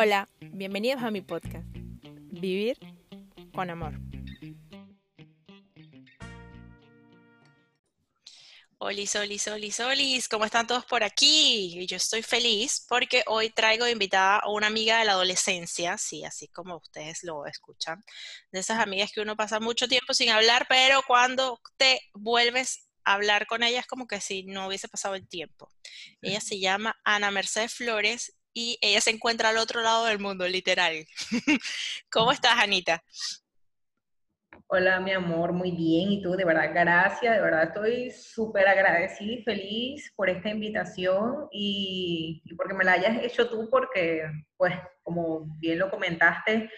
Hola, bienvenidos a mi podcast, Vivir con Amor. Olis, olis, olis, olis, ¿cómo están todos por aquí? Yo estoy feliz porque hoy traigo invitada a una amiga de la adolescencia, sí, así como ustedes lo escuchan, de esas amigas que uno pasa mucho tiempo sin hablar, pero cuando te vuelves a hablar con ella es como que si no hubiese pasado el tiempo. Ella se llama Ana Mercedes Flores y ella se encuentra al otro lado del mundo, literal. ¿Cómo estás, Anita? Hola, mi amor, muy bien. Y tú, de verdad, gracias. De verdad, estoy súper agradecida y feliz por esta invitación y, porque me la hayas hecho tú, porque, pues, como bien lo comentaste,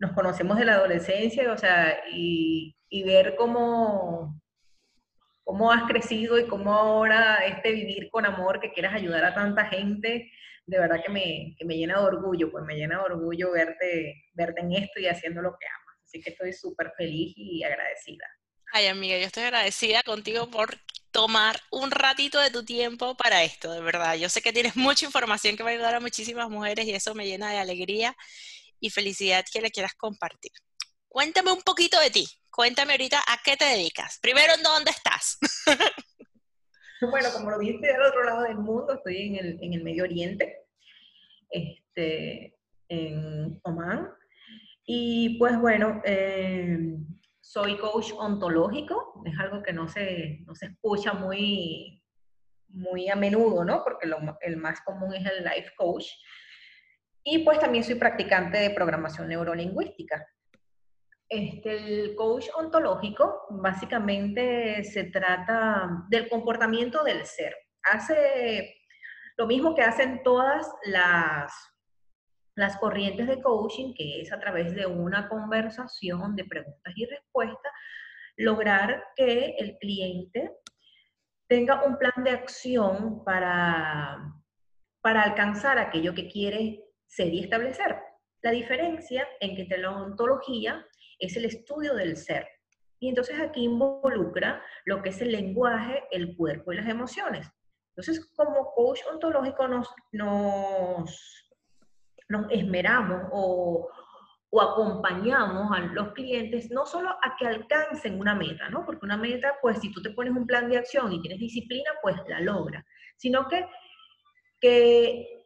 nos conocemos de la adolescencia, o sea, y, y ver cómo, cómo has crecido y cómo ahora este vivir con amor, que quieras ayudar a tanta gente, de verdad que me, que me llena de orgullo, pues me llena de orgullo verte, verte en esto y haciendo lo que amas. Así que estoy súper feliz y agradecida. Ay, amiga, yo estoy agradecida contigo por tomar un ratito de tu tiempo para esto, de verdad. Yo sé que tienes mucha información que va a ayudar a muchísimas mujeres y eso me llena de alegría y felicidad que le quieras compartir. Cuéntame un poquito de ti. Cuéntame ahorita a qué te dedicas. Primero, ¿en dónde estás? Bueno, como lo viste del otro lado del mundo, estoy en el, en el Medio Oriente, este, en Oman. Y pues bueno, eh, soy coach ontológico, es algo que no se, no se escucha muy, muy a menudo, ¿no? Porque lo, el más común es el life coach. Y pues también soy practicante de programación neurolingüística. Este, el coach ontológico básicamente se trata del comportamiento del ser. Hace lo mismo que hacen todas las, las corrientes de coaching, que es a través de una conversación de preguntas y respuestas, lograr que el cliente tenga un plan de acción para, para alcanzar aquello que quiere ser y establecer. La diferencia en que la ontología es el estudio del ser. Y entonces aquí involucra lo que es el lenguaje, el cuerpo y las emociones. Entonces, como coach ontológico nos, nos, nos esmeramos o, o, acompañamos a los clientes no solo a que alcancen una meta, ¿no? Porque una meta, pues si tú te pones un plan de acción y tienes disciplina, pues la logra, sino que, que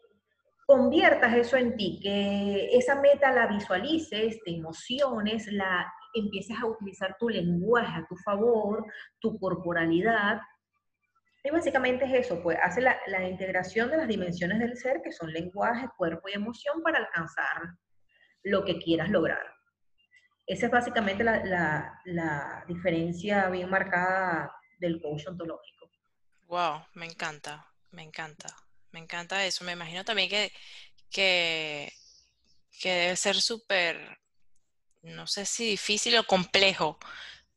conviertas eso en ti, que esa meta la visualices, te emociones, la empieces a utilizar tu lenguaje a tu favor, tu corporalidad. Y básicamente es eso, pues hace la, la integración de las dimensiones del ser, que son lenguaje, cuerpo y emoción, para alcanzar lo que quieras lograr. Esa es básicamente la, la, diferencia bien marcada del coach ontológico. Wow, me encanta, me encanta. Me encanta eso. Me imagino también que, que, debe ser súper, no sé si difícil o complejo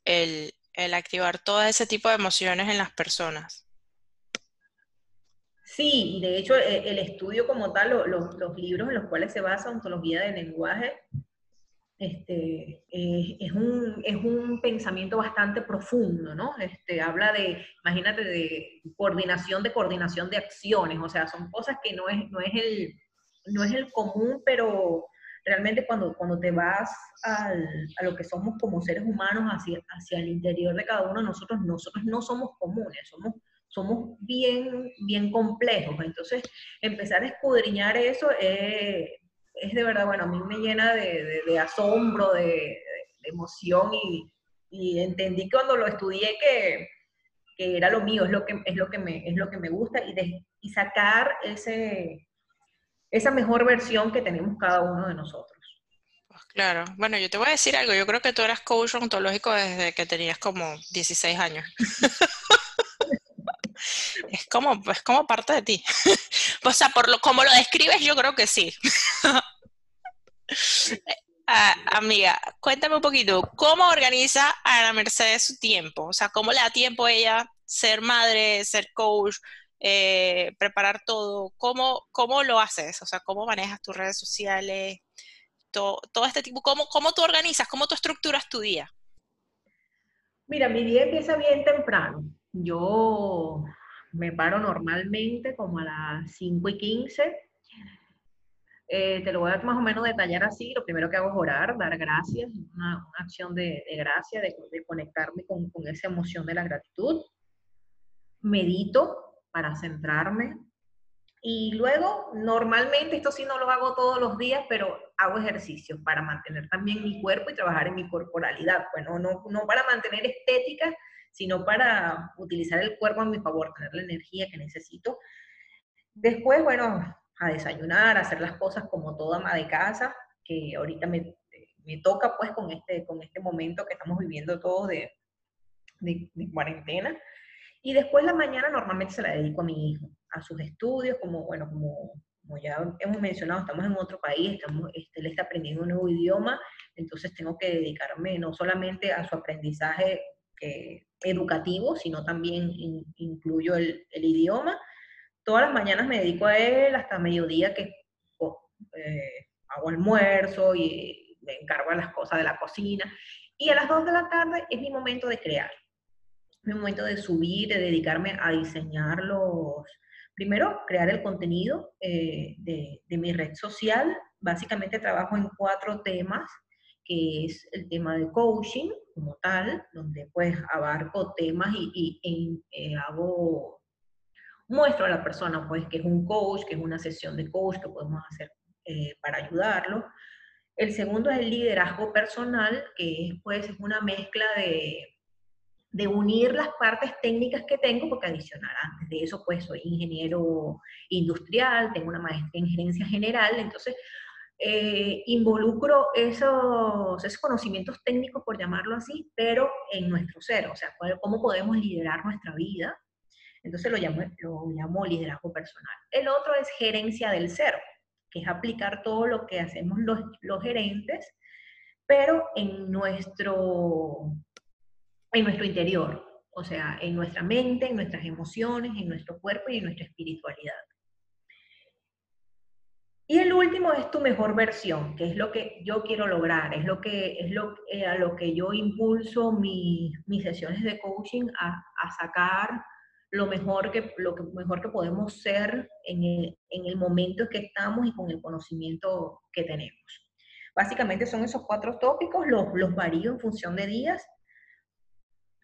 el, activar todo ese tipo de emociones en las personas. Sí, de hecho e, el estudio como tal, los, libros en los cuales se basa ontología del lenguaje, este, eh, es, un, es, un, pensamiento bastante profundo, ¿no? Este, habla de, imagínate, de coordinación de coordinación de acciones, o sea, son cosas que no es, no es, el, no es el común, pero realmente cuando, cuando te vas al, a lo que somos como seres humanos hacia, hacia el interior de cada uno nosotros, nosotros no somos comunes, somos, somos bien, bien complejos. Entonces, empezar a escudriñar eso es es de verdad, bueno, a mí me llena de, asombro, de, emoción y, entendí cuando lo estudié que, era lo mío, es lo que, es lo que, me, es lo que me gusta y, y sacar ese, esa mejor versión que tenemos cada uno de nosotros. Pues claro, bueno, yo te voy a decir algo, yo creo que tú eras coach ontológico desde que tenías como 16 años. como, es como parte de ti. o sea, por lo, como lo describes, yo creo que sí. Ah, amiga, cuéntame un poquito, ¿cómo organiza Ana Mercedes su tiempo? O sea, ¿cómo le da tiempo a ella ser madre, ser coach, eh, preparar todo? ¿Cómo, ¿Cómo lo haces? O sea, ¿cómo manejas tus redes sociales? Todo, todo este tipo, ¿cómo, ¿cómo tú organizas? ¿Cómo tú estructuras tu día? Mira, mi día empieza bien temprano. Yo me paro normalmente como a las 5 y 15 Eh, te lo voy a más o menos detallar así. Lo primero que hago es orar, dar gracias, una, una acción de, de gracia, de, de conectarme con, con, esa emoción de la gratitud. Medito para centrarme. Y luego, normalmente, esto sí no lo hago todos los días, pero hago ejercicios para mantener también mi cuerpo y trabajar en mi corporalidad. Bueno, no, no para mantener estética, sino para utilizar el cuerpo a mi favor, tener la energía que necesito. Después, bueno, a desayunar, a hacer las cosas como toda ama de casa, que ahorita me, me, toca pues con este, con este momento que estamos viviendo todos de, de, cuarentena. Y después la mañana normalmente se la dedico a mi hijo, a sus estudios, como, bueno, como, como ya hemos mencionado, estamos en otro país, estamos, este, él está aprendiendo un nuevo idioma, entonces tengo que dedicarme no solamente a su aprendizaje eh, educativo, sino también in, incluyo el, idioma todas las mañanas me dedico a él hasta mediodía que oh, eh, hago almuerzo y me encargo de las cosas de la cocina. Y a las 2 de la tarde es mi momento de crear, mi momento de subir, de dedicarme a diseñar los, primero, crear el contenido eh, de, mi red social. Básicamente trabajo en cuatro temas, que es el tema de coaching como tal, donde pues abarco temas y, y, y eh, hago muestro a la persona pues que es un coach, que es una sesión de coach que podemos hacer eh, para ayudarlo. El segundo es el liderazgo personal, que es pues una mezcla de, de unir las partes técnicas que tengo, porque adicional antes de eso pues soy ingeniero industrial, tengo una maestría en gerencia general, entonces eh, involucro esos, esos, conocimientos técnicos, por llamarlo así, pero en nuestro ser, o sea, cómo podemos liderar nuestra vida entonces lo llamo, liderazgo personal. El otro es gerencia del ser, que es aplicar todo lo que hacemos los, los gerentes, pero en nuestro, en nuestro interior, o sea, en nuestra mente, en nuestras emociones, en nuestro cuerpo y en nuestra espiritualidad. Y el último es tu mejor versión, que es lo que yo quiero lograr, es lo que es lo, eh, a lo que yo impulso mi, mis sesiones de coaching a, a sacar lo mejor que, lo mejor que podemos ser en el, en el momento que estamos y con el conocimiento que tenemos. Básicamente son esos cuatro tópicos, los, los varío en función de días.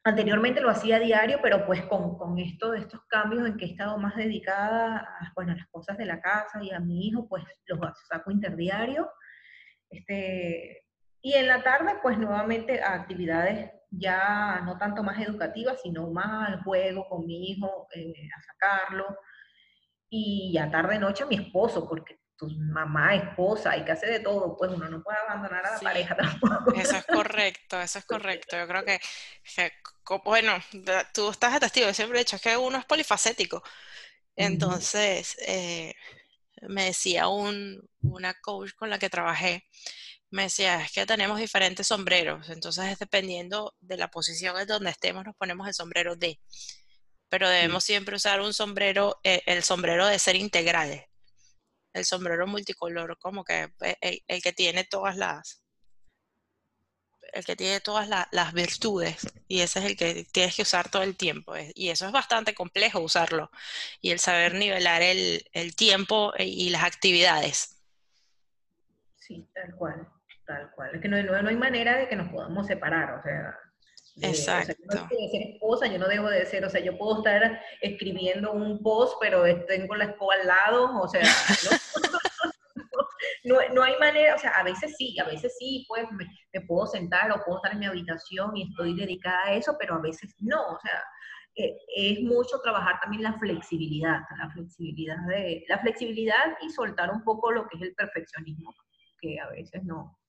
Anteriormente lo hacía diario, pero pues con, con esto estos cambios en que he estado más dedicada a, bueno, a las cosas de la casa y a mi hijo, pues los saco interdiario. Este, y en la tarde, pues nuevamente a actividades ya no tanto más educativa, sino más al juego con mi hijo, eh, a sacarlo. Y ya tarde noche a mi esposo, porque mamá, esposa, y que hace de todo, pues uno no puede abandonar a la sí, pareja tampoco. Eso es correcto, eso es correcto. Yo creo que, que bueno, tú estás de testigo, yo siempre he dicho, es que uno es polifacético. Entonces, eh, me decía un, una coach con la que trabajé, me decía, es que tenemos diferentes sombreros, entonces dependiendo de la posición en donde estemos, nos ponemos el sombrero de. Pero debemos siempre usar un sombrero, eh, el sombrero de ser integral, el sombrero multicolor, como que eh, el, que tiene todas las, el que tiene todas la, las virtudes y ese es el que tienes que usar todo el tiempo. Y eso es bastante complejo usarlo. Y el saber nivelar el, el tiempo y las actividades. Sí, tal cual tal cual. Es que no, no, no hay manera de que nos podamos separar, o sea. Exacto. O sea, yo no dejo de ser esposa, yo no debo de ser, o sea, yo puedo estar escribiendo un post, pero tengo la escoba al lado, o sea, no, no, no hay manera, o sea, a veces sí, a veces sí, pues me, me, puedo sentar o puedo estar en mi habitación y estoy dedicada a eso, pero a veces no, o sea, eh, es mucho trabajar también la flexibilidad, la flexibilidad de, la flexibilidad y soltar un poco lo que es el perfeccionismo, que a veces no,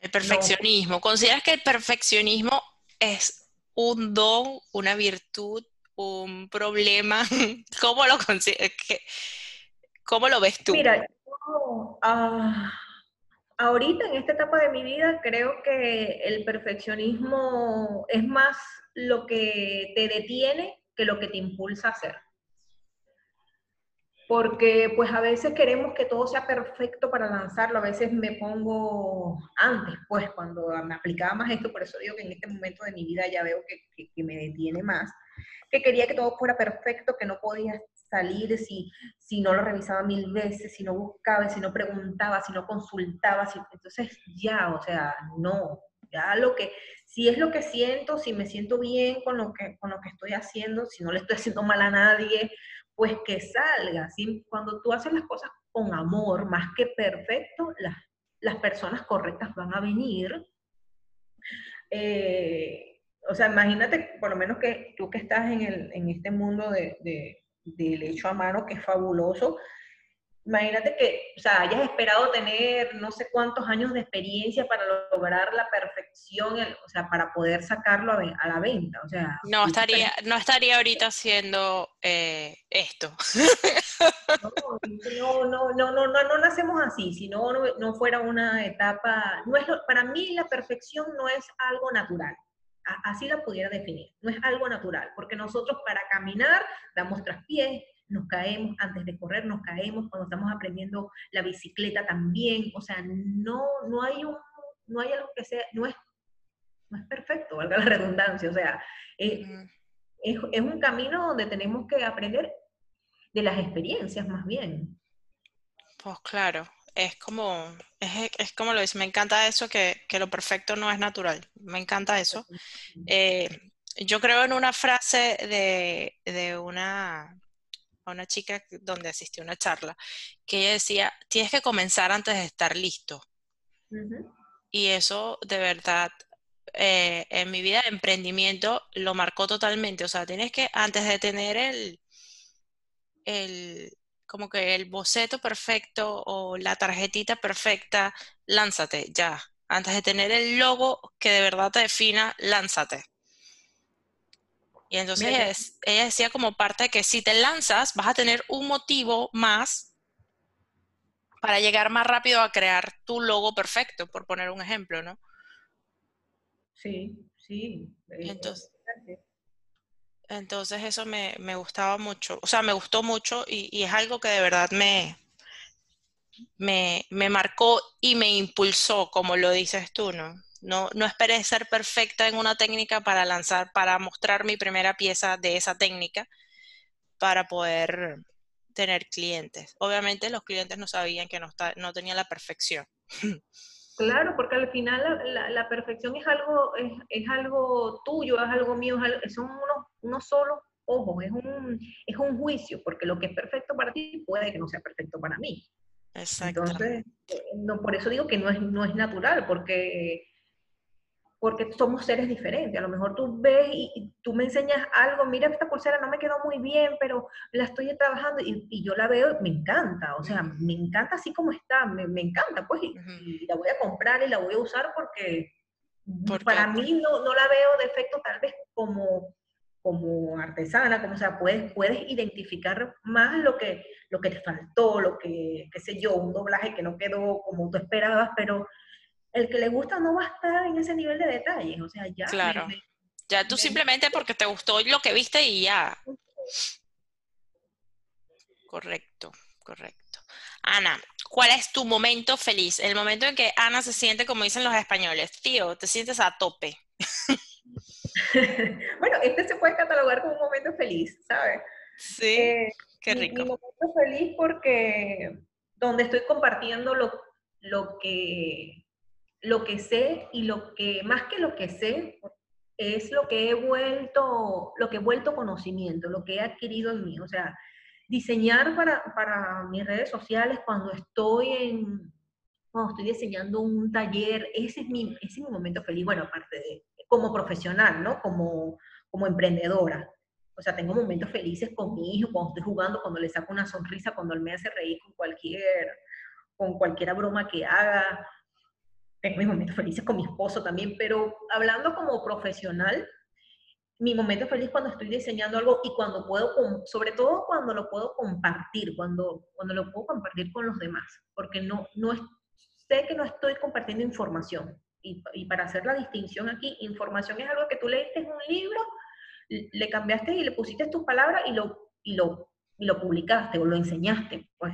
el perfeccionismo. ¿Consideras que el perfeccionismo es un don, una virtud, un problema? ¿Cómo lo, ¿Cómo lo ves tú? Mira, yo, uh, ahorita en esta etapa de mi vida creo que el perfeccionismo es más lo que te detiene que lo que te impulsa a hacer porque pues a veces queremos que todo sea perfecto para lanzarlo, a veces me pongo antes, pues cuando me aplicaba más esto, por eso digo que en este momento de mi vida ya veo que, que, me detiene más, que quería que todo fuera perfecto, que no podía salir si, si no lo revisaba mil veces, si no buscaba, si no preguntaba, si no consultaba, si, entonces ya, o sea, no, ya lo que, si es lo que siento, si me siento bien con lo que, con lo que estoy haciendo, si no le estoy haciendo mal a nadie, pues que salga. Cuando tú haces las cosas con amor, más que perfecto, las, las personas correctas van a venir. Eh, o sea, imagínate, por lo menos que tú que estás en, el, en este mundo de, de, del hecho a mano, que es fabuloso, imagínate que, o sea, hayas esperado tener no sé cuántos años de experiencia para lograr la perfección, o sea, para poder sacarlo a, la venta, o sea. No estaría, no estaría ahorita haciendo eh, esto. No, no, no, no, no, no, nacemos así, si no, no fuera una etapa, no es para mí la perfección no es algo natural así la pudiera definir. No es algo natural, porque nosotros para caminar damos traspiés, nos caemos, antes de correr nos caemos, cuando estamos aprendiendo la bicicleta también, o sea, no, no, hay, un, no hay algo que sea, no es, no es perfecto, valga la redundancia, o sea, es, es, un camino donde tenemos que aprender de las experiencias más bien. Pues claro, es como, es, es, como lo dice, me encanta eso, que, que, lo perfecto no es natural, me encanta eso. Eh, yo creo en una frase de, de una a una chica donde asistió a una charla, que ella decía, tienes que comenzar antes de estar listo. Y eso de verdad eh, en mi vida de emprendimiento lo marcó totalmente. O sea, tienes que, antes de tener el, el, como que el boceto perfecto o la tarjetita perfecta, lánzate ya. Antes de tener el logo que de verdad te defina, lánzate. Y entonces ella, decía como parte de que si te lanzas, vas a tener un motivo más para llegar más rápido a crear tu logo perfecto, por poner un ejemplo, ¿no? Sí, sí. Entonces, entonces eso me, gustaba mucho, o sea, me gustó mucho y, y es algo que de verdad me, me, me, marcó y me impulsó, como lo dices tú, ¿no? No, no esperé ser perfecta en una técnica para lanzar, para mostrar mi primera pieza de esa técnica para poder tener clientes. Obviamente los clientes no sabían que no, no tenía la perfección. Claro, porque al final la, perfección es algo, es, algo tuyo, es algo mío, son unos, unos solos ojos, es un, es un juicio, porque lo que es perfecto para ti puede que no sea perfecto para mí. Exacto. Entonces, no, por eso digo que no es, no es natural, porque porque somos seres diferentes. A lo mejor tú ves y, tú me enseñas algo, mira esta pulsera no me quedó muy bien, pero la estoy trabajando y, yo la veo, me encanta, o sea, me encanta así como está, me, encanta, pues, y, la voy a comprar y la voy a usar porque, para mí no, no, la veo defecto tal vez como como artesana, como o sea, puedes, puedes identificar más lo que, lo que te faltó, lo que, qué sé yo, un doblaje que no quedó como tú esperabas, pero el que le gusta no va a estar en ese nivel de detalles, o sea, ya. Claro. ya tú simplemente porque te gustó lo que viste y ya. Correcto, correcto. Ana, ¿cuál es tu momento feliz? El momento en que Ana se siente, como dicen los españoles, tío, te sientes a tope. bueno, este se puede catalogar como un momento feliz, ¿sabes? Sí, eh, qué rico. Un momento feliz porque donde estoy compartiendo lo, lo que lo que sé y lo que, más que lo que sé, es lo que he vuelto, lo que he vuelto conocimiento, lo que he adquirido en mí. O sea, diseñar para, para mis redes sociales cuando estoy en, cuando estoy diseñando un taller, ese es mi, ese es mi momento feliz, bueno, aparte de, como profesional, ¿no? Como, como emprendedora. O sea, tengo momentos felices con mi hijo, cuando estoy jugando, cuando le saco una sonrisa, cuando él me hace reír con cualquier, con cualquier broma que haga, tengo mis momentos felices con mi esposo también, pero hablando como profesional, mi momento feliz cuando estoy diseñando algo y cuando puedo, sobre todo cuando lo puedo compartir, cuando, cuando lo puedo compartir con los demás, porque no, no es, sé que no estoy compartiendo información. Y, y, para hacer la distinción aquí, información es algo que tú leíste en un libro, le cambiaste y le pusiste tus palabras y lo, y lo, y lo publicaste o lo enseñaste. Pues.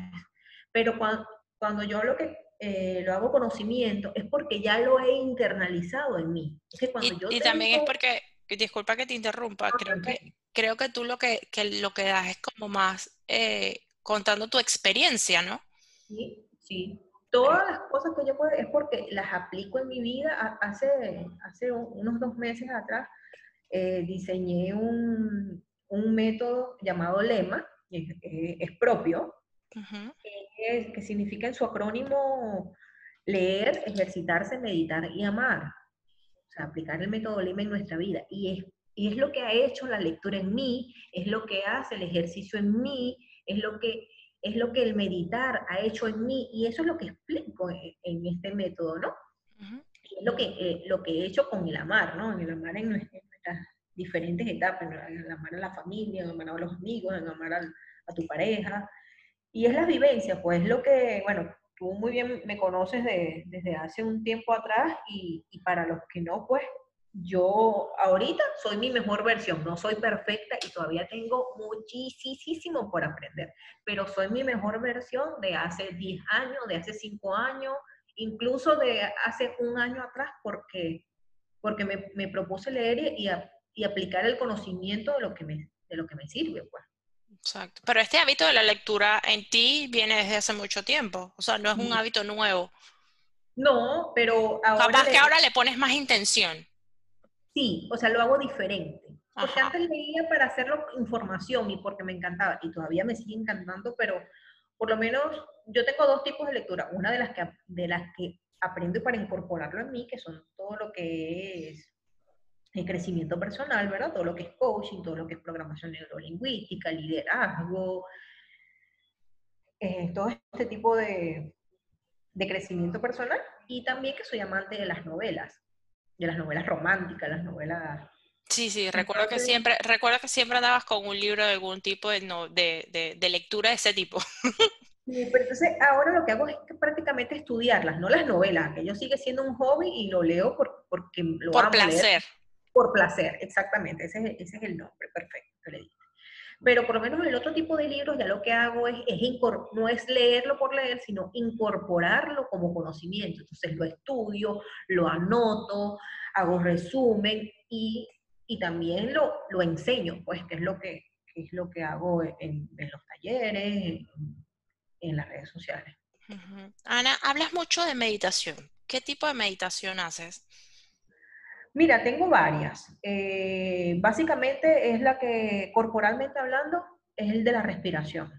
Pero cuando, cuando yo lo que eh, lo hago conocimiento, es porque ya lo he internalizado en mí. y, también es porque, disculpa que te interrumpa, creo que creo que tú lo que, lo que das es como más eh, contando tu experiencia, ¿no? Sí, sí. Todas las cosas que yo puedo es porque las aplico en mi vida. Hace, hace unos dos meses atrás eh, diseñé un, un, método llamado LEMA, es, propio, que, que significa en su acrónimo leer, ejercitarse, meditar y amar. O sea, aplicar el método LEMA en nuestra vida. Y es, y es lo que ha hecho la lectura en mí, es lo que hace el ejercicio en mí, es lo que es lo que el meditar ha hecho en mí y eso es lo que explico en, este método, ¿no? Es lo que, eh, lo que he hecho con el amar, ¿no? En el amar en, nuestras diferentes etapas, en el amar a la familia, en el amar a los amigos, en el amar a, tu pareja. Y es la vivencia, pues lo que, bueno, tú muy bien me conoces desde hace un tiempo atrás y, y para los que no, pues yo ahorita soy mi mejor versión, no soy perfecta y todavía tengo muchísimo por aprender, pero soy mi mejor versión de hace 10 años, de hace 5 años, incluso de hace un año atrás, porque, porque me, propuse leer y, y, aplicar el conocimiento de lo que me, de lo que me sirve. Pues. Exacto. Pero este hábito de la lectura en ti viene desde hace mucho tiempo, o sea, no es un hábito nuevo. No, pero ahora... Capaz que ahora le pones más intención. Sí, o sea, lo hago diferente. Porque antes leía para hacerlo información y porque me encantaba, y todavía me sigue encantando, pero por lo menos yo tengo dos tipos de lectura. Una de las que, de las que aprendo para incorporarlo en mí, que son todo lo que es el crecimiento personal, ¿verdad? Todo lo que es coaching, todo lo que es programación neurolingüística, liderazgo, eh, todo este tipo de, de crecimiento personal. Y también que soy amante de las novelas de las novelas románticas, las novelas... Sí, sí, recuerdo que siempre, recuerdo que siempre andabas con un libro de algún tipo de, de, de, lectura de ese tipo. Sí, pero entonces ahora lo que hago es prácticamente estudiarlas, no las novelas, que yo sigue siendo un hobby y lo leo por, porque lo Por placer. Por placer, exactamente, ese es, ese es el nombre perfecto que le digo. Pero por lo menos el otro tipo de libros ya lo que hago es, es no es leerlo por leer, sino incorporarlo como conocimiento. Entonces lo estudio, lo anoto, hago resumen y, y también lo, lo, enseño, pues que es lo que, es lo que hago en, los talleres, en, las redes sociales. Ana, hablas mucho de meditación. ¿Qué tipo de meditación haces? Mira, tengo varias. Eh, básicamente es la que, corporalmente hablando, es el de la respiración.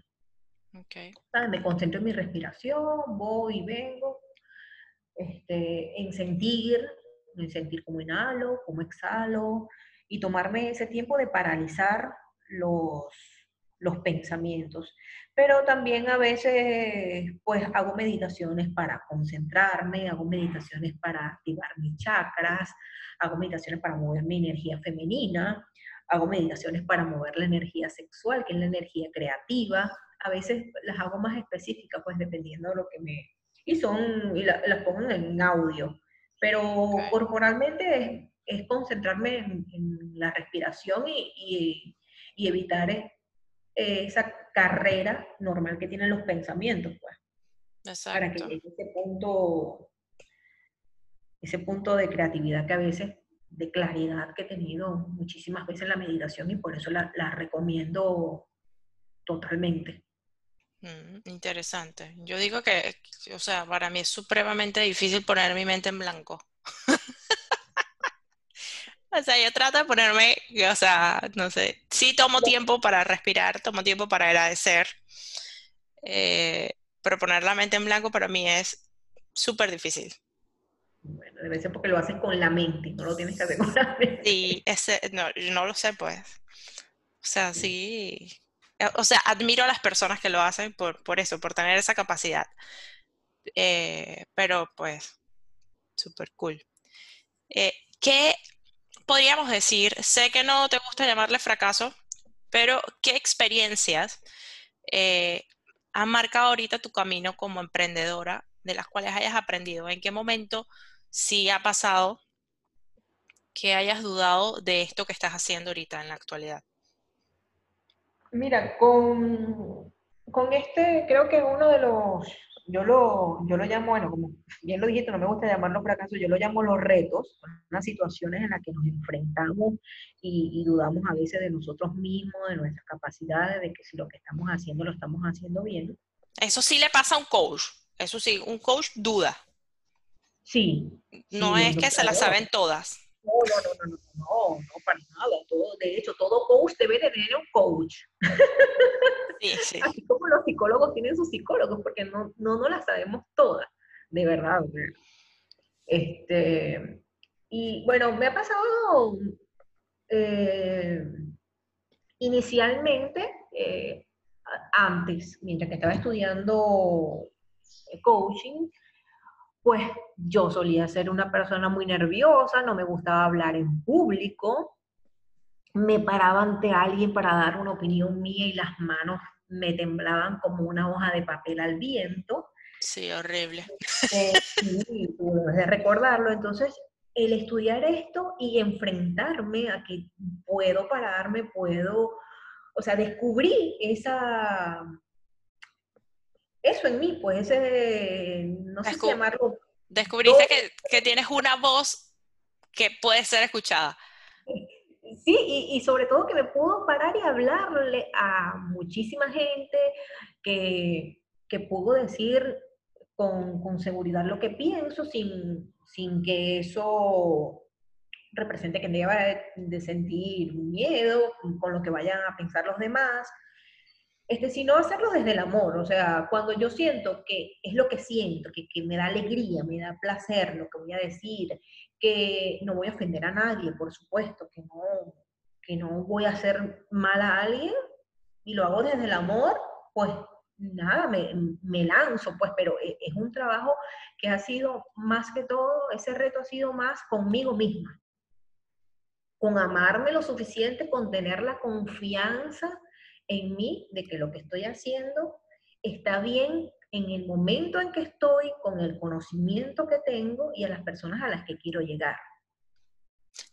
Okay. Me concentro en mi respiración, voy y vengo, este, en sentir, en sentir cómo inhalo, cómo exhalo, y tomarme ese tiempo de paralizar los, los pensamientos. Pero también a veces, pues, hago meditaciones para concentrarme, hago meditaciones para activar mis chakras, hago meditaciones para mover mi energía femenina, hago meditaciones para mover la energía sexual, que es la energía creativa. A veces las hago más específicas, pues, dependiendo de lo que me... Y son, y las pongo en audio. Pero corporalmente es, concentrarme en, la respiración y, y evitar esa carrera normal que tienen los pensamientos, pues. Exacto. Para que llegue ese punto, ese punto de creatividad que a veces, de claridad que he tenido muchísimas veces en la meditación y por eso la, recomiendo totalmente. Mm, interesante. Yo digo que, o sea, para mí es supremamente difícil poner mi mente en blanco. O sea, yo trato de ponerme, o sea, no sé, sí tomo tiempo para respirar, tomo tiempo para agradecer, eh, pero poner la mente en blanco para mí es súper difícil. Bueno, debe ser porque lo haces con la mente, no lo tienes que hacer con la mente. Sí, ese, no, no lo sé, pues. O sea, sí. Eh, o sea, admiro a las personas que lo hacen por, por eso, por tener esa capacidad. Eh, pero pues, súper cool. ¿Qué podríamos decir, sé que no te gusta llamarle fracaso, pero ¿qué experiencias eh, han marcado ahorita tu camino como emprendedora, de las cuales hayas aprendido? ¿En qué momento sí ha pasado que hayas dudado de esto que estás haciendo ahorita en la actualidad? Mira, con, con este creo que uno de los yo lo, yo lo llamo, bueno, como bien lo dijiste, no me gusta llamarlo fracaso, yo lo llamo los retos, unas situaciones en las que nos enfrentamos y, y, dudamos a veces de nosotros mismos, de nuestras capacidades, de que si lo que estamos haciendo lo estamos haciendo bien. Eso sí le pasa a un coach, eso sí, un coach duda. Sí. No es que se las saben todas. No, no, no, no, no, no, para nada. Todo, de hecho, todo coach debe tener un coach. Sí, sí. Así como los psicólogos tienen sus psicólogos, porque no, no, no las sabemos todas, de verdad. Este, y bueno, me ha pasado eh, inicialmente, eh, antes, mientras que estaba estudiando coaching, pues yo solía ser una persona muy nerviosa, no me gustaba hablar en público, me paraba ante alguien para dar una opinión mía y las manos me temblaban como una hoja de papel al viento. Sí, horrible. Eh, sí, de recordarlo. Entonces, el estudiar esto y enfrentarme a que puedo pararme, puedo, o sea, descubrí esa, eso en mí, pues ese, no sé si llamarlo. Descubriste que, que, tienes una voz que puede ser escuchada. Sí, y, sobre todo que me puedo parar y hablarle a muchísima gente, que, que puedo decir con, con, seguridad lo que pienso sin, sin que eso represente que me deba de sentir miedo con lo que vayan a pensar los demás. Este, sino hacerlo desde el amor, o sea, cuando yo siento que es lo que siento, que, que, me da alegría, me da placer lo que voy a decir, que no voy a ofender a nadie, por supuesto, que no, que no voy a hacer mal a alguien y lo hago desde el amor, pues nada, me, me lanzo, pues, pero e, es un trabajo que ha sido más que todo, ese reto ha sido más conmigo misma, con amarme lo suficiente, con tener la confianza en mí de que lo que estoy haciendo está bien en el momento en que estoy, con el conocimiento que tengo y a las personas a las que quiero llegar.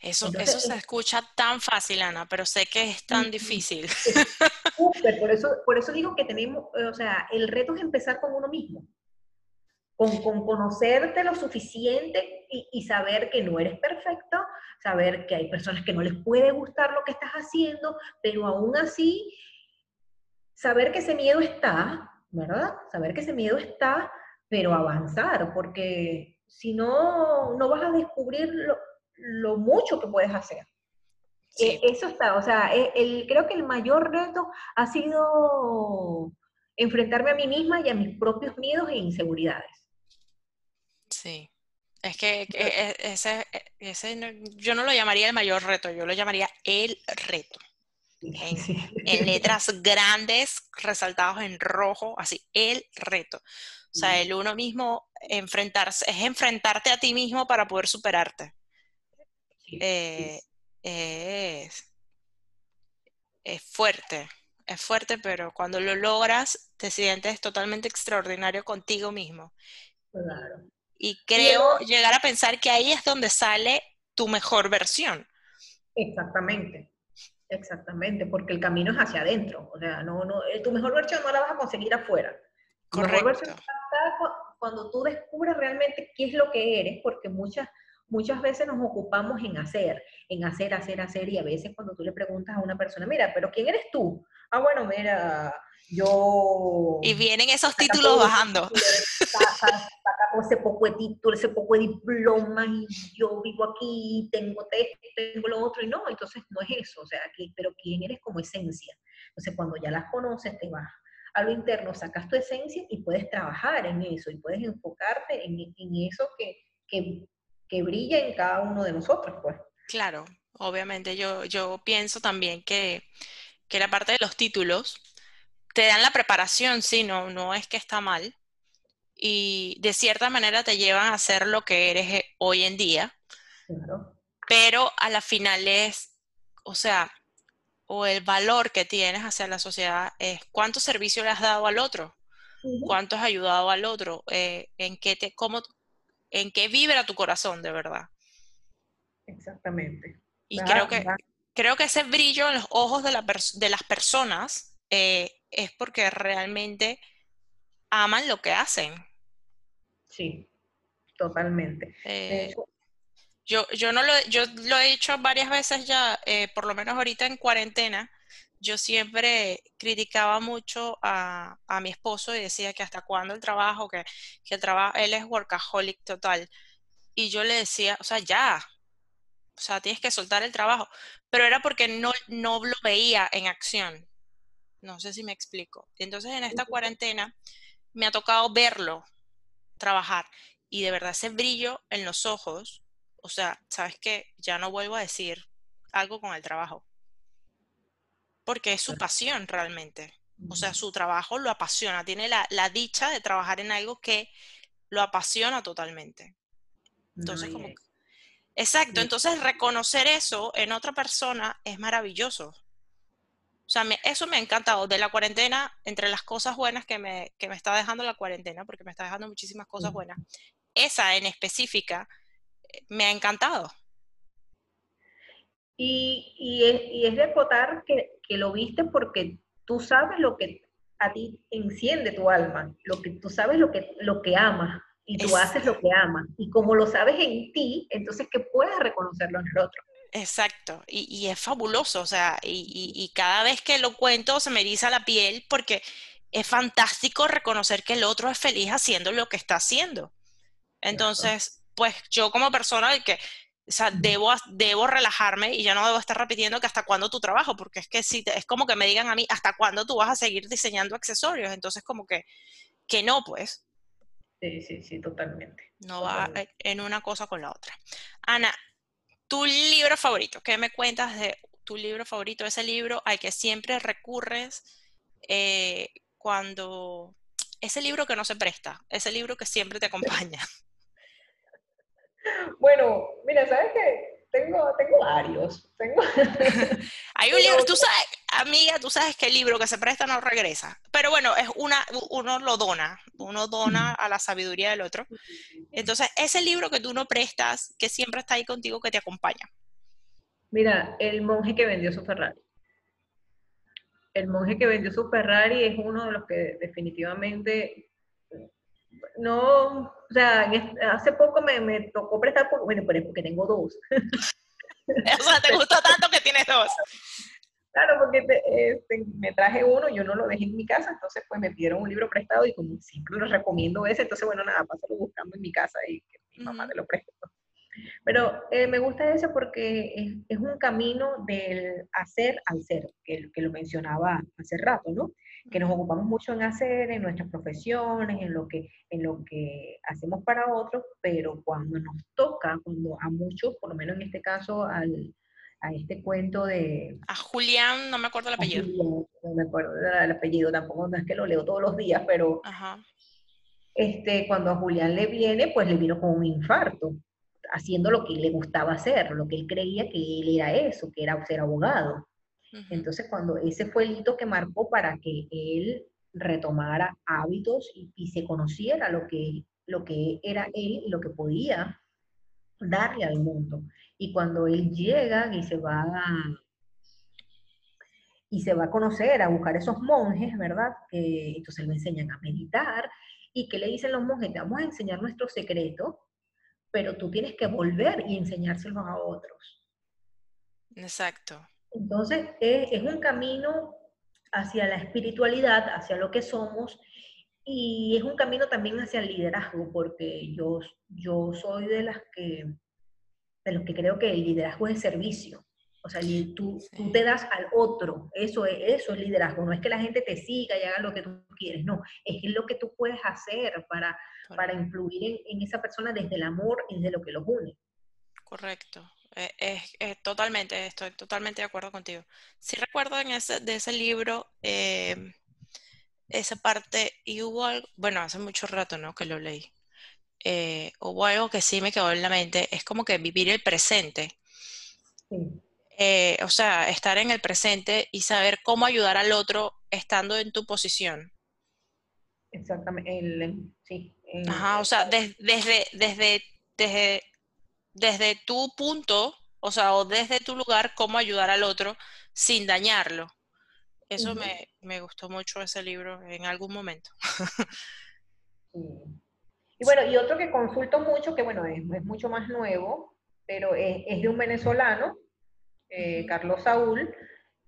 Eso, eso se escucha tan fácil, Ana, pero sé que es tan difícil. por, eso, por eso digo que tenemos, eh, o sea, el reto es empezar con uno mismo, con, con conocerte lo suficiente y, y, saber que no eres perfecto, saber que hay personas que no les puede gustar lo que estás haciendo, pero aún así saber que ese miedo está, ¿verdad? Saber que ese miedo está, pero avanzar, porque si no, no vas a descubrir lo, mucho que puedes hacer. E, eso está, o sea, e, el, creo que el mayor reto ha sido enfrentarme a mí misma y a mis propios miedos e inseguridades. Sí. Es que, e, ese, ese, yo no lo llamaría el mayor reto, yo lo llamaría el reto en, letras grandes, resaltados en rojo, así, el reto. O sea, el uno mismo enfrentarse, es enfrentarte a ti mismo para poder superarte. Eh, es, es fuerte, es fuerte, pero cuando lo logras, te sientes totalmente extraordinario contigo mismo. Claro. Y creo llegar a pensar que ahí es donde sale tu mejor versión. Exactamente. Exactamente, porque el camino es hacia adentro. O sea, no, no, eh, tu mejor versión no la vas a conseguir afuera. Tu mejor versión cuando tú descubres realmente qué es lo que eres, porque muchas, muchas veces nos ocupamos en hacer, en hacer, hacer, hacer, y a veces cuando tú le preguntas a una persona, mira, pero ¿quién eres tú? Ah, bueno, mira, yo... Y vienen esos títulos bajando. Saco ese poco de título, ese poco de diploma, y yo vivo aquí, tengo esto, tengo lo otro, y no, entonces no es eso, o sea, que, pero quién eres como esencia. Entonces cuando ya las conoces, te vas a lo interno, sacas tu esencia y puedes trabajar en eso, y puedes enfocarte en, en eso que, que, que brilla en cada uno de nosotros, pues. Claro, obviamente yo, yo pienso también que, que la parte de los títulos te dan la preparación, sí, no, no es que está mal. Y de cierta manera te llevan a ser lo que eres eh, hoy en día. Pero a la final es, o sea, o el valor que tienes hacia la sociedad es cuánto servicio le has dado al otro, cuánto has ayudado al otro, eh, en qué te, cómo, en qué vibra tu corazón de verdad. Exactamente. Y creo que, creo que ese brillo en los ojos de, la de las personas eh, es porque realmente aman lo que hacen. Sí, totalmente. Eh, yo, yo, no lo, yo lo he hecho varias veces ya, eh, por lo menos ahorita en cuarentena, yo siempre criticaba mucho a, mi esposo y decía que hasta cuándo el trabajo, que, que el trabajo, él es workaholic total. Y yo le decía, o sea, ya, o sea, tienes que soltar el trabajo. Pero era porque no, no lo veía en acción. No sé si me explico. Entonces en esta cuarentena me ha tocado verlo trabajar y de verdad ese brillo en los ojos, o sea, sabes que ya no vuelvo a decir algo con el trabajo, porque es su pasión realmente. O sea, su trabajo lo apasiona, tiene la, dicha de trabajar en algo que lo apasiona totalmente. Entonces, como... Exacto, entonces reconocer eso en otra persona es maravilloso. O sea, eso me ha encantado de la cuarentena, entre las cosas buenas que me, que me está dejando la cuarentena, porque me está dejando muchísimas cosas buenas. Esa en específica eh, me ha encantado. Y, y, es, y es de acotar que, que, lo viste porque tú sabes lo que a ti enciende tu alma, lo que tú sabes lo que, lo que amas y tú haces lo que amas. Y como lo sabes en ti, entonces que puedes reconocerlo en el otro. Exacto, y, es fabuloso, o sea, y, cada vez que lo cuento se me eriza la piel porque es fantástico reconocer que el otro es feliz haciendo lo que está haciendo. Entonces, pues yo como persona que, o sea, debo, debo relajarme y ya no debo estar repitiendo que hasta cuándo tu trabajo, porque es que si es como que me digan a mí, ¿hasta cuándo tú vas a seguir diseñando accesorios? Entonces, como que, que no, pues. Sí, sí, sí, totalmente. No va en una cosa con la otra. Ana, tu libro favorito, ¿qué me cuentas de tu libro favorito? Ese libro al que siempre recurres eh, cuando... Ese libro que no se presta, ese libro que siempre te acompaña. Bueno, mira, ¿sabes qué? tengo, tengo varios. Tengo... Hay un libro, tú sabes, amiga, tú sabes que el libro que se presta no regresa. Pero bueno, es una, uno lo dona, uno dona a la sabiduría del otro. Entonces, ese libro que tú no prestas, que siempre está ahí contigo, que te acompaña. Mira, el monje que vendió su Ferrari. El monje que vendió su Ferrari es uno de los que definitivamente no, o sea, hace poco me, me tocó prestar, por, bueno, pero es porque tengo dos. o sea, te gustó tanto que tienes dos. Claro, porque este, me traje uno, yo no lo dejé en mi casa, entonces pues me pidieron un libro prestado y como siempre lo recomiendo ese, entonces bueno, nada, pásalo buscando en mi casa y que mi mamá te lo preste. Pero eh, me gusta ese porque es, es, un camino del hacer al ser, que, que lo mencionaba hace rato, ¿no? Que nos ocupamos mucho en hacer, en nuestras profesiones, en lo que, en lo que hacemos para otros, pero cuando nos toca, cuando a muchos, por lo menos en este caso, al, a este cuento de... A Julián, no me acuerdo el apellido. no me acuerdo del apellido, tampoco no es que lo leo todos los días, pero Este, cuando a Julián le viene, pues le vino con un infarto, haciendo lo que le gustaba hacer, lo que él creía que él era eso, que era ser abogado. Entonces, cuando ese fue el hito que marcó para que él retomara hábitos y, se conociera lo que, lo que era él y lo que podía darle al mundo. Y cuando él llega y se va a, y se va a conocer, a buscar esos monjes, ¿verdad? Que entonces le enseñan a meditar y que le dicen los monjes, te vamos a enseñar nuestro secreto, pero tú tienes que volver y enseñárselos a otros. Exacto. Entonces, es, un camino hacia la espiritualidad, hacia lo que somos, y es un camino también hacia el liderazgo, porque yo, yo soy de las que, de los que creo que el liderazgo es servicio. O sea, tú, tú te das al otro, eso es, eso es liderazgo, no es que la gente te siga y haga lo que tú quieres, no, es lo que tú puedes hacer para, para influir en, en, esa persona desde el amor y desde lo que los une. Correcto, eh, es, totalmente, estoy totalmente de acuerdo contigo. Sí recuerdo en ese, de ese libro eh, esa parte y hubo algo, bueno, hace mucho rato, ¿no? Que lo leí. Eh, hubo algo que sí me quedó en la mente, es como que vivir el presente. o sea, estar en el presente y saber cómo ayudar al otro estando en tu posición. Exactamente, sí. Ajá, o sea, desde, desde, desde desde tu punto, o sea, o desde tu lugar, cómo ayudar al otro sin dañarlo. Eso me, me, gustó mucho ese libro en algún momento. Y bueno, y otro que consulto mucho, que bueno, es, mucho más nuevo, pero es, de un venezolano, eh, Carlos Saúl,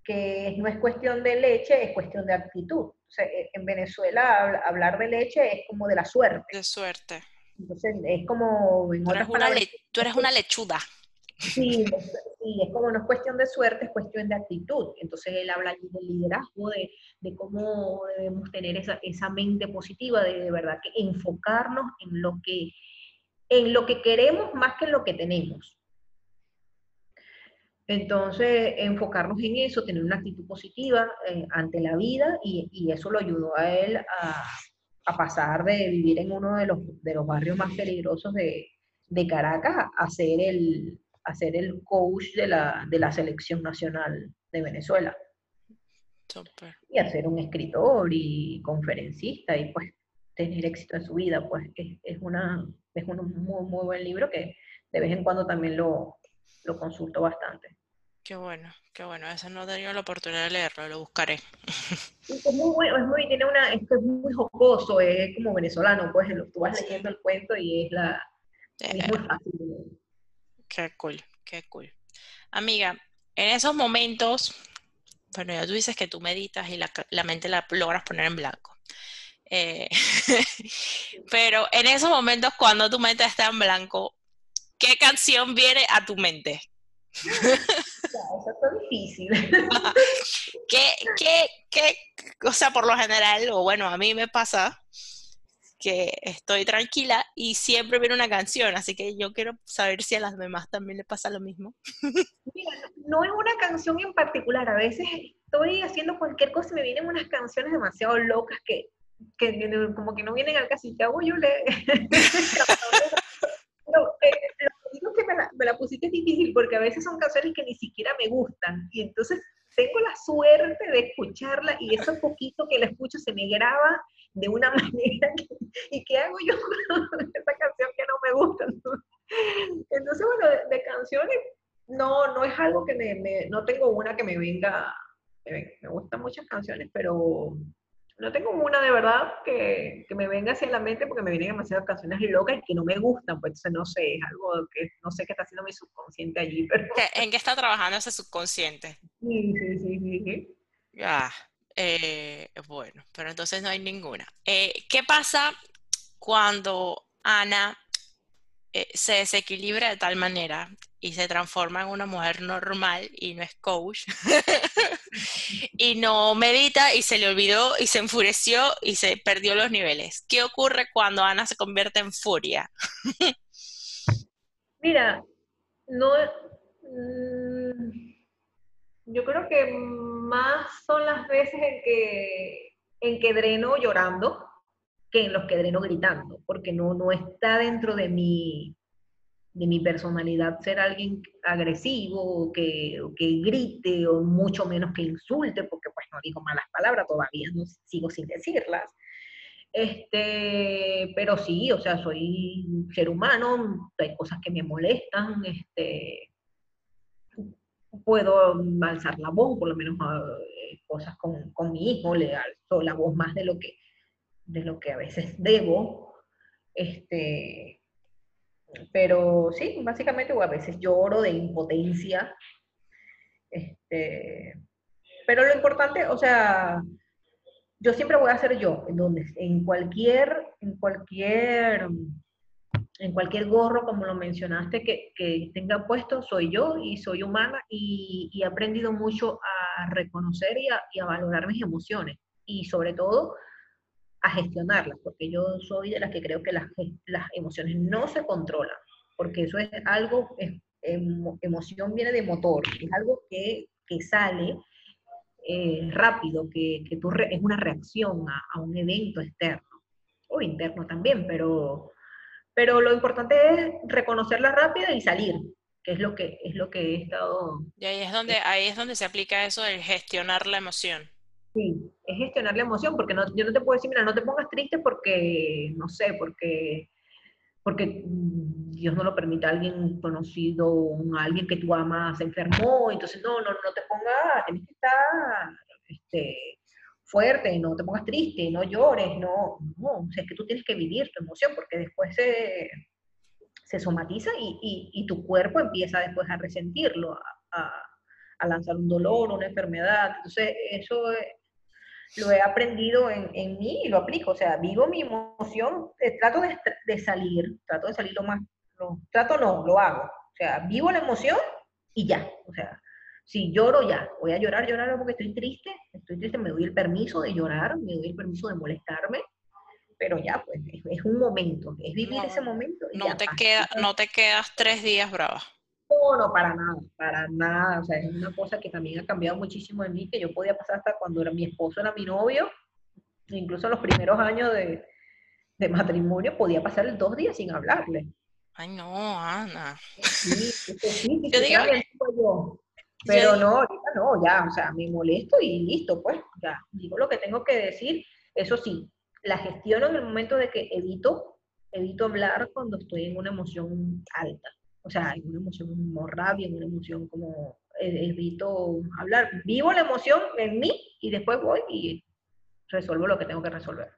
que no es cuestión de leche, es cuestión de actitud. O sea, e, en Venezuela hablar de leche es como de la suerte. De suerte. Entonces es como... tú, eres una tú eres una lechuda. Sí, sí, es como no es cuestión de suerte, es cuestión de actitud. Entonces él habla allí del liderazgo, de, de cómo debemos tener esa, esa mente positiva, de, de verdad que enfocarnos en lo que, en lo que queremos más que en lo que tenemos. Entonces, enfocarnos en eso, tener una actitud positiva eh, ante la vida y, y, eso lo ayudó a él a, a, pasar de vivir en uno de los, de los barrios más peligrosos de, de Caracas a ser el, a ser el coach de la, de la selección nacional de Venezuela. Y a ser un escritor y conferencista y pues tener éxito en su vida, pues es, es una, es un muy, muy buen libro que de vez en cuando también lo, lo consulto bastante. Qué bueno, qué bueno. Ese no he tenido la oportunidad de leerlo, lo buscaré. Es muy bueno, es muy, tiene una, es, es muy jocoso, es como venezolano, pues tú vas leyendo el cuento y es la es muy fácil. Qué cool, qué cool. Amiga, en esos momentos, bueno, ya tú dices que tú meditas y la, la mente la logras poner en blanco. Eh, pero en esos momentos, cuando tu mente está en blanco, ¿qué canción viene a tu mente? difícil. ¿Qué, qué, qué, o sea, por lo general, o bueno, a mí me pasa que estoy tranquila y siempre viene una canción, así que yo quiero saber si a las demás también le pasa lo mismo. Mira, no es una canción en particular, a veces estoy haciendo cualquier cosa y me vienen unas canciones demasiado locas que, que como que no vienen al caso y te hago yo le... lo que me la, me la pusiste difícil porque a veces son canciones que ni siquiera me gustan y entonces tengo la suerte de escucharla y eso poquito que la escucho se me graba de una manera y qué hago yo con esa canción que no me gusta. Entonces, bueno, de, canciones no, no es algo que me, no tengo una que me venga, me, me gustan muchas canciones, pero no tengo una de verdad que, que, me venga hacia la mente porque me vienen demasiadas canciones locas y que no me gustan, pues no sé, es algo que no sé qué está haciendo mi subconsciente allí. Pero... ¿En qué está trabajando ese subconsciente? Sí, sí, sí, sí. sí. Ah, eh, bueno, pero entonces no hay ninguna. Eh, ¿Qué pasa cuando Ana eh, se desequilibra de tal manera y se transforma en una mujer normal y no es coach y no medita y se le olvidó y se enfureció y se perdió los niveles. ¿Qué ocurre cuando Ana se convierte en furia? Mira, no, mm, yo creo que más son las veces en que, en que dreno llorando que en los que dreno gritando, porque no, no está dentro de mi, de mi personalidad ser alguien agresivo o que, que, grite o mucho menos que insulte, porque pues no digo malas palabras, todavía no sigo sin decirlas. Este, pero sí, o sea, soy ser humano, hay cosas que me molestan, este, puedo alzar la voz, por lo menos eh, cosas con, con, mi hijo, le alzo la voz más de lo que, de lo que a veces debo. Este, pero sí, básicamente a veces lloro de impotencia. Este, pero lo importante, o sea, yo siempre voy a ser yo, en donde, en cualquier, en cualquier en cualquier gorro, como lo mencionaste, que, que tenga puesto, soy yo y soy humana y, y he aprendido mucho a reconocer y a, y a, valorar mis emociones y sobre todo a gestionarlas, porque yo soy de las que creo que las, las emociones no se controlan, porque eso es algo, es, emoción viene de motor, es algo que, que sale eh, rápido, que, que tú re, es una reacción a, un evento externo o interno también, pero pero lo importante es reconocerla rápida y salir, que es lo que, es lo que he estado... Y ahí es, donde, ahí es donde se aplica eso de gestionar la emoción. Sí, es gestionar la emoción, porque no, yo no te puedo decir, mira, no te pongas triste porque, no sé, porque, porque Dios no lo permite a alguien conocido, a alguien que tú amas se enfermó, entonces no, no, no te pongas, tienes que estar este, fuerte, no te pongas triste, no llores, no, no, o sea, es que tú tienes que vivir tu emoción porque después se, se somatiza y, y, tu cuerpo empieza después a resentirlo, a, a, lanzar un dolor, una enfermedad. Entonces, eso lo he aprendido en, en, mí y lo aplico, o sea, vivo mi emoción, eh, trato de, de, salir, trato de salir lo más, trato no, lo hago, o sea, vivo la emoción y ya, o sea, si lloro ya, voy a llorar, llorar porque estoy triste, estoy triste, me doy el permiso de llorar, me doy el permiso de molestarme, pero ya, pues es, un momento, es vivir ese momento. no, te queda, no te quedas tres días brava. No, no, para nada, para nada. O sea, es una cosa que también ha cambiado muchísimo en mí, que yo podía pasar hasta cuando era mi esposo, era mi novio, incluso en los primeros años de, de matrimonio, podía pasar dos días sin hablarle. Ay, no, Ana. Sí, sí, sí, yo digo, pero no, ahorita no, ya, o sea, me molesto y listo, pues, ya, digo lo que tengo que decir. Eso sí, la gestiono en el momento de que evito, evito hablar cuando estoy en una emoción alta. O sea, en una emoción como rabia, una emoción como eh, evito hablar. Vivo la emoción en mí y después voy y resuelvo lo que tengo que resolver.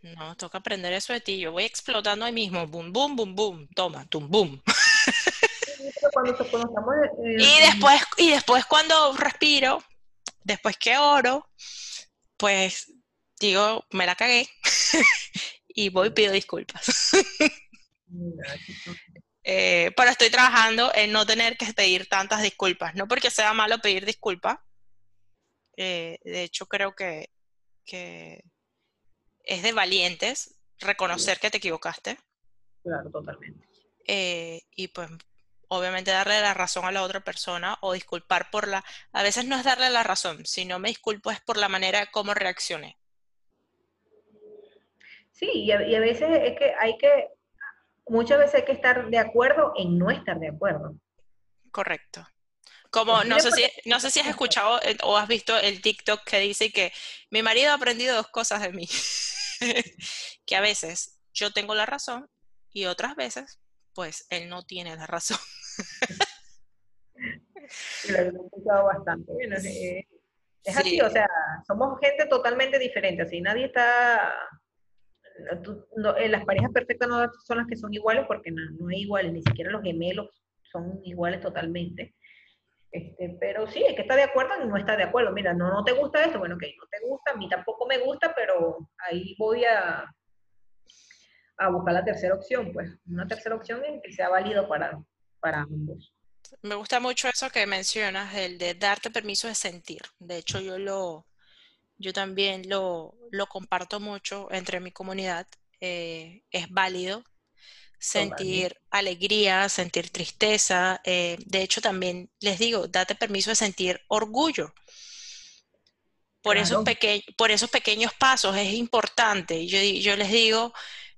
No, toca aprender eso de ti. Yo voy explotando ahí mismo. Boom, boom, boom, boom. Toma, tum, boom. y después, y después cuando respiro, después que oro, pues digo, me la cagué y voy y pido disculpas. Eh, pero estoy trabajando en no tener que pedir tantas disculpas, no porque sea malo pedir disculpas. Eh, de hecho, creo que, que, es de valientes reconocer que te equivocaste. Claro, totalmente. Eh, y pues obviamente darle la razón a la otra persona o disculpar por la... A veces no es darle la razón, sino me disculpo es por la manera como reaccioné. Sí, y a, veces es que hay que, muchas veces hay que estar de acuerdo en no estar de acuerdo. Correcto. Como no sé, si, no sé si has escuchado eh, o has visto el TikTok que dice que mi marido ha aprendido dos cosas de mí. que a veces yo tengo la razón y otras veces pues él no tiene la razón. lo he escuchado bastante. Es así, o sea, somos gente totalmente diferente, así nadie está... Eh, las parejas perfectas no son las que son iguales porque no, no hay iguales, ni siquiera los gemelos son iguales totalmente. Este, pero sí, es que está de acuerdo no está de acuerdo. Mira, no, no te gusta esto, bueno, ok, no te gusta, a mí tampoco me gusta, pero ahí voy a, a buscar la tercera opción, pues una tercera opción en que sea válido para, para ambos. Me gusta mucho eso que mencionas, el de darte permiso de sentir. De hecho, yo lo, yo también lo, lo comparto mucho entre mi comunidad. Eh, es válido sentir alegría, sentir tristeza. Eh, de hecho, también les digo, date permiso de sentir orgullo. Por, esos, por esos pequeños pasos es importante. Yo, yo les digo,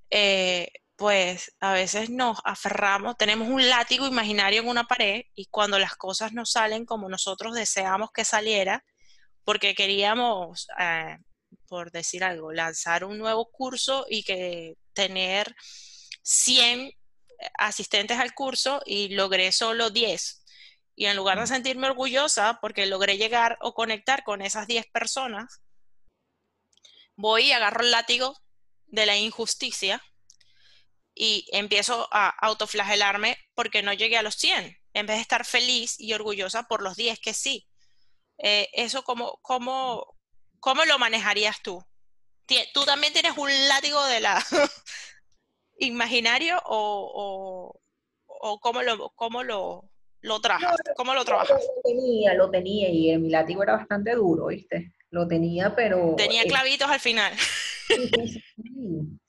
eh, pues a veces nos aferramos, tenemos un látigo imaginario en una pared y cuando las cosas no salen como nosotros deseamos que saliera, porque queríamos, eh, por decir algo, lanzar un nuevo curso y que tener 100 asistentes al curso y logré solo 10. Y en lugar de sentirme orgullosa porque logré llegar o conectar con esas 10 personas, voy y agarro el látigo de la injusticia y empiezo a autoflagelarme porque no llegué a los 100, en vez de estar feliz y orgullosa por los 10 que sí. Eh, ¿Eso cómo, cómo, cómo lo manejarías tú? ¿Tú también tienes un látigo de la imaginario o, o, cómo lo, cómo lo, lo trabajas? ¿Cómo lo trabajas? Lo tenía, lo tenía y mi látigo era bastante duro, ¿viste? Lo tenía, pero... Tenía eh, clavitos al final.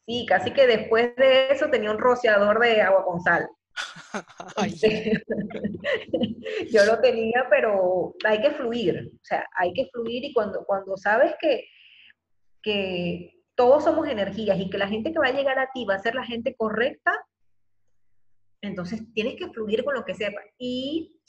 Sí, casi que después de eso tenía un rociador de agua con sal. Yo lo tenía, pero hay que fluir, o sea, hay que fluir y cuando, cuando sabes que, que todos somos energías y que la gente que va a llegar a ti va a ser la gente correcta, entonces tienes que fluir con lo que sepa. Y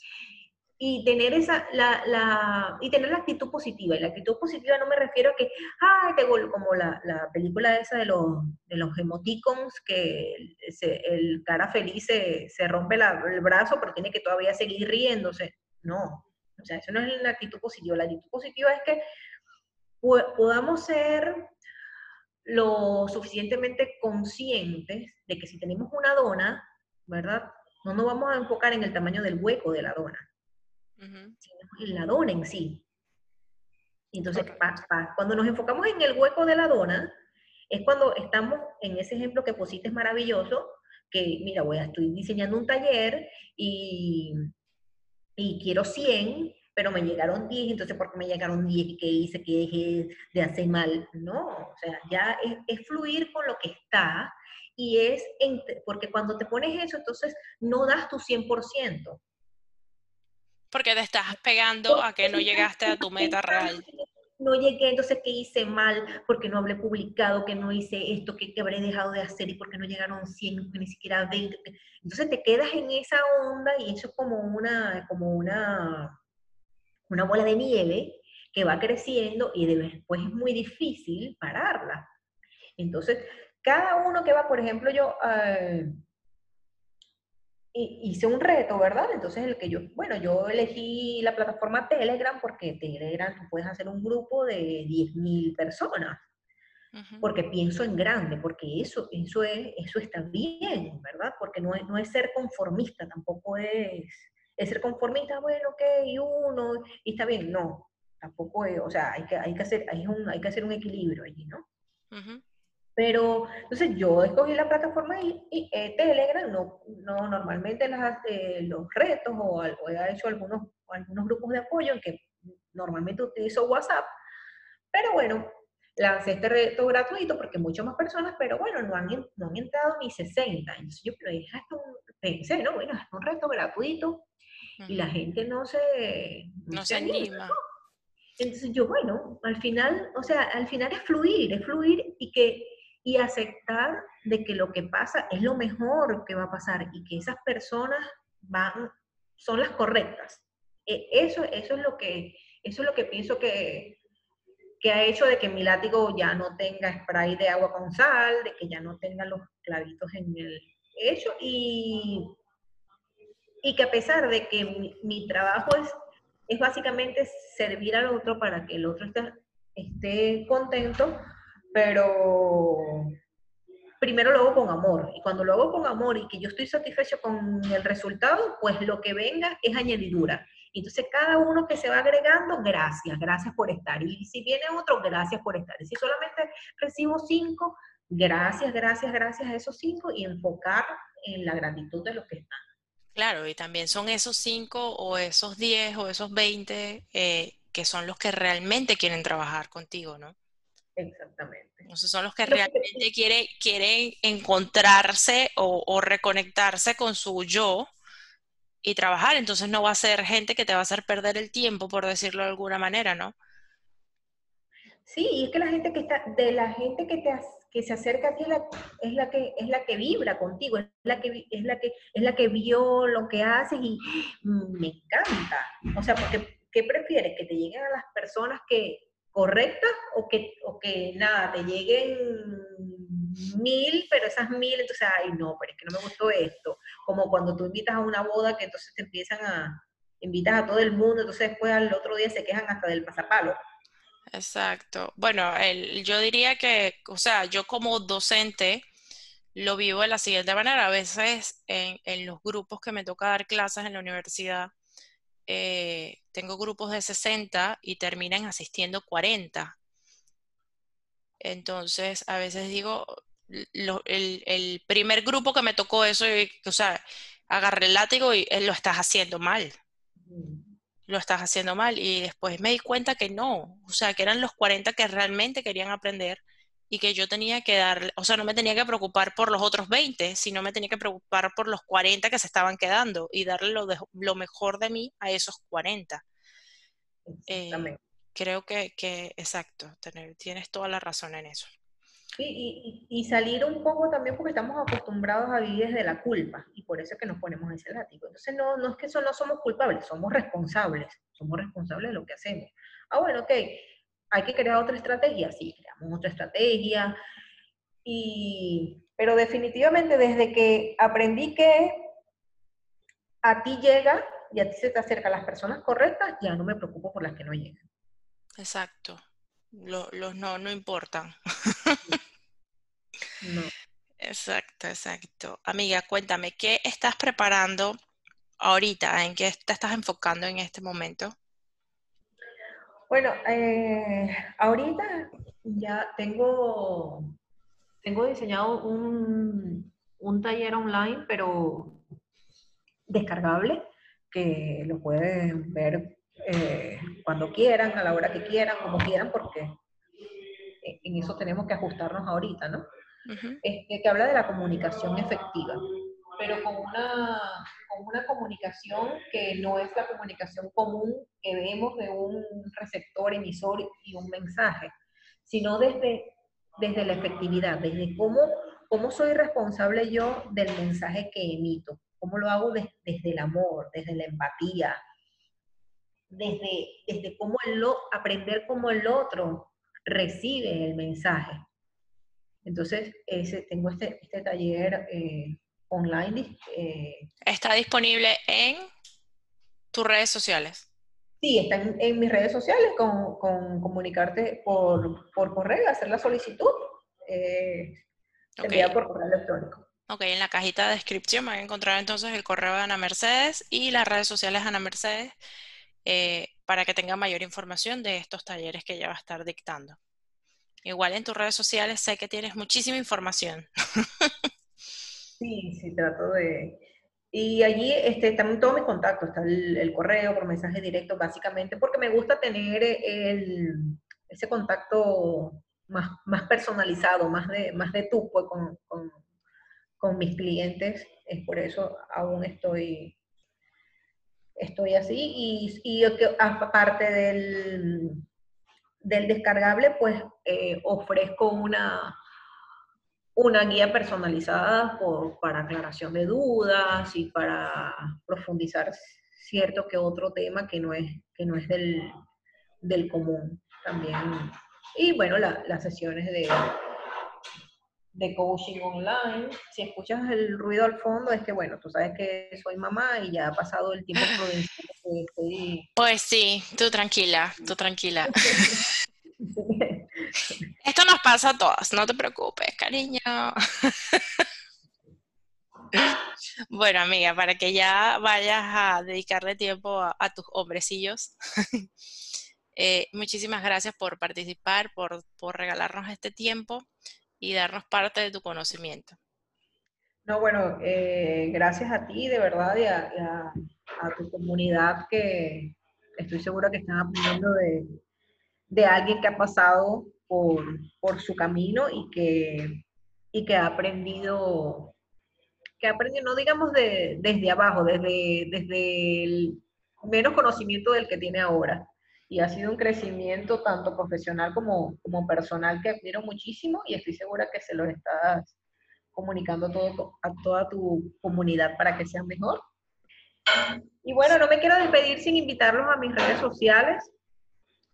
y tener esa, la, la, y tener la actitud positiva. Y la actitud positiva no me refiero a que, ay, te como la, la película esa de los, de los emoticons, que el cara feliz se, se rompe el brazo, pero tiene que todavía seguir riéndose. No, o sea, eso no es la actitud positiva. La actitud positiva es que podamos ser lo suficientemente conscientes de que si tenemos una dona, ¿verdad? No nos vamos a enfocar en el tamaño del hueco de la dona, sino en la dona en sí. Entonces, cuando nos enfocamos en el hueco de la dona, es cuando estamos en ese ejemplo que pusiste es maravilloso, que mira, voy a, estoy diseñando un taller y, y quiero 100, pero me llegaron 10, entonces ¿por qué me llegaron 10 y qué hice, qué dejé de hacer mal? No, o sea, ya es, fluir con lo que está y es, porque cuando te pones eso, entonces no das tu 100%. Porque te estás pegando a que no llegaste a tu meta real no llegué, entonces qué hice mal, porque no hablé publicado, que no hice esto, que, habré dejado de hacer y porque no llegaron 100, que ni siquiera 20. Entonces te quedas en esa onda y eso es como una, como una, una bola de nieve que va creciendo y después es muy difícil pararla. Entonces, cada uno que va, por ejemplo, yo... Eh, hice un reto, ¿verdad? Entonces el que yo, bueno, yo elegí la plataforma Telegram porque Telegram tú puedes hacer un grupo de 10.000 personas. Porque pienso en grande, porque eso, eso, es, eso está bien, ¿verdad? Porque no es, no es ser conformista, tampoco es, es ser conformista, bueno, ok, uno, y está bien, no, tampoco es, o sea, hay que, hay que, hacer, hay un, hay que hacer un equilibrio allí, ¿no? Pero entonces yo escogí la plataforma y, y eh, Telegram, no, no normalmente las, eh, los retos o, he hecho algunos, algunos grupos de apoyo en que normalmente utilizo WhatsApp, pero bueno, lancé este reto gratuito porque muchas más personas, pero bueno, no han, no han entrado ni 60. Entonces yo pensé, no, bueno, es un reto gratuito y la gente no se... No, se, anima. Entonces yo, bueno, al final, o sea, al final es fluir, es fluir y que y aceptar de que lo que pasa es lo mejor que va a pasar y que esas personas van, son las correctas. E, eso, eso, es lo que, eso es lo que pienso que, que ha hecho de que mi látigo ya no tenga spray de agua con sal, de que ya no tenga los clavitos en el hecho y, y que a pesar de que mi, trabajo es, es básicamente servir al otro para que el otro esté, esté contento, pero primero lo hago con amor. Y cuando lo hago con amor y que yo estoy satisfecho con el resultado, pues lo que venga es añadidura. Entonces, cada uno que se va agregando, gracias, gracias por estar. Y si viene otro, gracias por estar. Y si solamente recibo cinco, gracias, gracias, gracias a esos cinco y enfocar en la gratitud de los que están. Claro, y también son esos cinco o esos diez o esos veinte eh, que son los que realmente quieren trabajar contigo, ¿no? Exactamente. Esos son los que realmente quieren, quieren encontrarse o, reconectarse con su yo y trabajar. Entonces no va a ser gente que te va a hacer perder el tiempo, por decirlo de alguna manera, ¿no? Sí, y es que la gente que está, de la gente que te que se acerca a ti es la, es la que es la que vibra contigo, es la que es la que es la que vio lo que haces y me encanta. O sea, porque ¿qué prefieres? Que te lleguen a las personas que correctas o que, o que nada, te lleguen mil, pero esas mil, entonces, ay, no, pero es que no me gustó esto. Como cuando tú invitas a una boda que entonces te empiezan a, invitas a todo el mundo, entonces después al otro día se quejan hasta del pasapalo. Exacto. Bueno, el, yo diría que, o sea, yo como docente lo vivo de la siguiente manera. A veces en, en los grupos que me toca dar clases en la universidad, eh, tengo grupos de 60 y terminan asistiendo 40. Entonces, a veces digo, el, primer grupo que me tocó eso, o sea, agarré el látigo y lo estás haciendo mal. Lo estás haciendo mal. Y después me di cuenta que no, o sea, que eran los 40 que realmente querían aprender y que yo tenía que dar, o sea, no me tenía que preocupar por los otros 20, sino me tenía que preocupar por los 40 que se estaban quedando y darle lo, lo mejor de mí a esos 40. Eh, creo que, que exacto, tener, tienes toda la razón en eso. y, y, salir un poco también porque estamos acostumbrados a vivir desde la culpa y por eso es que nos ponemos ese látigo. Entonces no, no es que no somos culpables, somos responsables, somos responsables de lo que hacemos. Ah, bueno, ok, hay que crear otra estrategia, sí, creamos otra estrategia. Y, pero definitivamente desde que aprendí que a ti llega y a ti se te acercan las personas correctas, ya no me preocupo por las que no llegan. Exacto. los no no importan. No. Exacto, exacto. Amiga, cuéntame, ¿qué estás preparando ahorita? ¿En qué te estás enfocando en este momento? Bueno, eh, ahorita ya tengo, tengo diseñado un, un taller online, pero descargable, que lo pueden ver eh, cuando quieran, a la hora que quieran, como quieran, porque en eso tenemos que ajustarnos ahorita, ¿no? este, que habla de la comunicación efectiva, pero con una, con una comunicación que no es la comunicación común que vemos de un receptor, emisor y un mensaje, sino desde, desde la efectividad, desde cómo, cómo soy responsable yo del mensaje que emito, cómo lo hago desde el amor, desde la empatía, desde, desde cómo el, aprender cómo el otro recibe el mensaje. Entonces, ese, tengo este, este taller eh, online. Eh, ¿Está disponible en tus redes sociales? Sí, está en, mis redes sociales con, comunicarte por, por, correo, hacer la solicitud. Eh, por correo electrónico. Ok, en la cajita de descripción van a encontrar entonces el correo de Ana Mercedes y las redes sociales de Ana Mercedes eh, para que tengan mayor información de estos talleres que ella va a estar dictando. Igual en tus redes sociales sé que tienes muchísima información. Sí, sí, trato de... Y allí este, están todos mis contactos, está el, correo por mensaje directo, básicamente, porque me gusta tener el, ese contacto más, más personalizado, más de, más de tú pues, con, con, con mis clientes. Es por eso aún estoy estoy así y, aparte del, del descargable, pues eh, ofrezco una, una guía personalizada para aclaración de dudas y para profundizar cierto que otro tema que no es, que no es del, del común también. Y bueno, las sesiones de, de coaching online. Si escuchas el ruido al fondo, es que, bueno, tú sabes que soy mamá y ya ha pasado el tiempo Pues sí, tú tranquila, tú tranquila. Esto nos pasa a todas, no te preocupes, cariño. Bueno, amiga, para que ya vayas a dedicarle tiempo a, tus hombrecillos, eh, muchísimas gracias por participar, por, por regalarnos este tiempo y darnos parte de tu conocimiento. No, bueno, eh, gracias a ti, de verdad, y a, tu comunidad que estoy segura que están aprendiendo de, alguien que ha pasado por, su camino y que, y que ha aprendido, que ha aprendido, no digamos de, desde abajo, desde, desde el menos conocimiento del que tiene ahora, y ha sido un crecimiento tanto profesional como, como personal que admiro muchísimo y estoy segura que se lo estás comunicando todo, a toda tu comunidad para que sea mejor. Y bueno, no me quiero despedir sin invitarlos a mis redes sociales,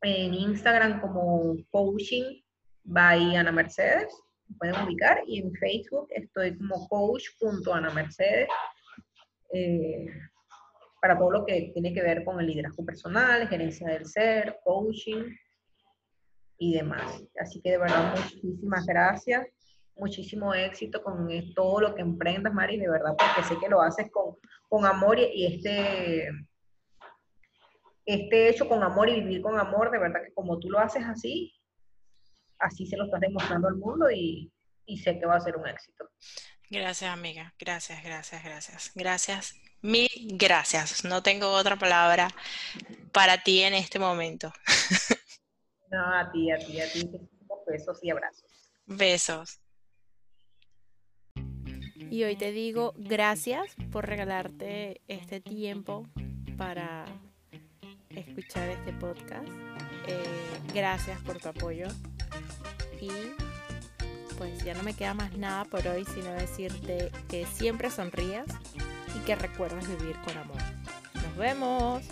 en Instagram como Coaching by Ana Mercedes, pueden ubicar, y en Facebook estoy como coach.anamercedes. para todo lo que tiene que ver con el liderazgo personal, gerencia del ser, coaching y demás. Así que de verdad muchísimas gracias, muchísimo éxito con todo lo que emprendas, Mari, de verdad, porque sé que lo haces con, con amor y, este, este hecho con amor y vivir con amor, de verdad que como tú lo haces así, así se lo estás demostrando al mundo y, y sé que va a ser un éxito. Gracias, amiga. Gracias, gracias, gracias. Gracias Mil gracias. No tengo otra palabra para ti en este momento. No, a ti, a ti, a ti. Besos y abrazos. Besos. Y hoy te digo gracias por regalarte este tiempo para escuchar este podcast. Eh, gracias por tu apoyo. Y pues ya no me queda más nada por hoy, sino decirte que siempre sonrías y que recuerdes vivir con amor. Nos vemos.